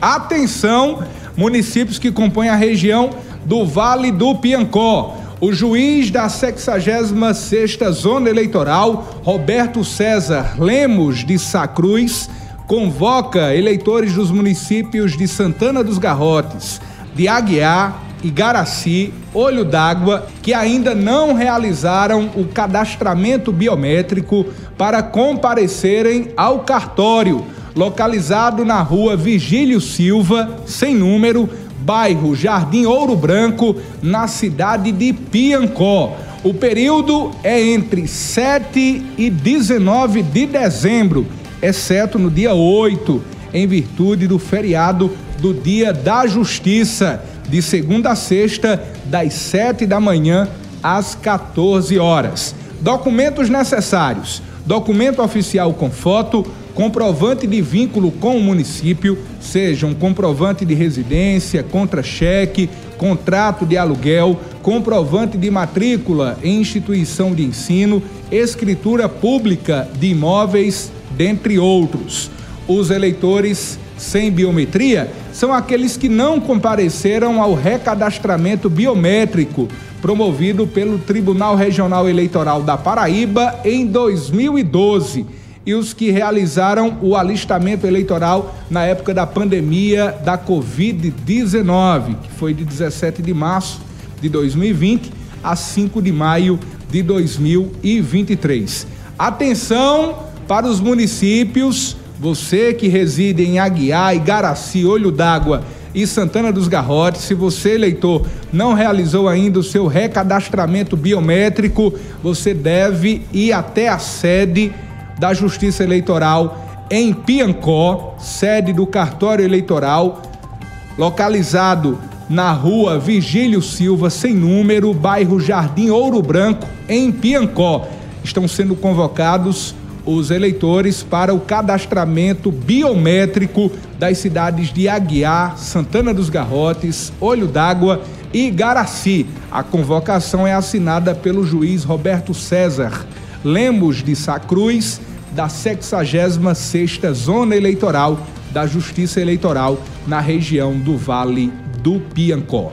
Atenção, municípios que compõem a região do Vale do Piancó. O juiz da 66ª Zona Eleitoral, Roberto César Lemos de Sacruz, convoca eleitores dos municípios de Santana dos Garrotes, de Aguiar, Igaraci, Olho d'Água, que ainda não realizaram o cadastramento biométrico para comparecerem ao cartório, localizado na rua Vigílio Silva, sem número, bairro Jardim Ouro Branco, na cidade de Piancó. O período é entre 7 e 19 de dezembro, exceto no dia 8, em virtude do feriado do Dia da Justiça de segunda a sexta, das 7 da manhã às 14 horas. Documentos necessários: documento oficial com foto, comprovante de vínculo com o município, seja um comprovante de residência, contra-cheque, contrato de aluguel, comprovante de matrícula em instituição de ensino, escritura pública de imóveis, dentre outros. Os eleitores sem biometria são aqueles que não compareceram ao recadastramento biométrico promovido pelo Tribunal Regional Eleitoral da Paraíba em 2012 e os que realizaram o alistamento eleitoral na época da pandemia da Covid-19, que foi de 17 de março de 2020 a 5 de maio de 2023. Atenção para os municípios você que reside em Aguiar, Igaraci, Olho d'Água e Santana dos Garrotes, se você, eleitor, não realizou ainda o seu recadastramento biométrico, você deve ir até a sede da Justiça Eleitoral em Piancó, sede do cartório eleitoral, localizado na rua Vigílio Silva, sem número, bairro Jardim Ouro Branco, em Piancó. Estão sendo convocados os eleitores para o cadastramento biométrico das cidades de Aguiar, Santana dos Garrotes, Olho d'Água e Garaci. A convocação é assinada pelo juiz Roberto César Lemos de Sacruz, da 66ª Zona Eleitoral da Justiça Eleitoral na região do Vale do Piancó.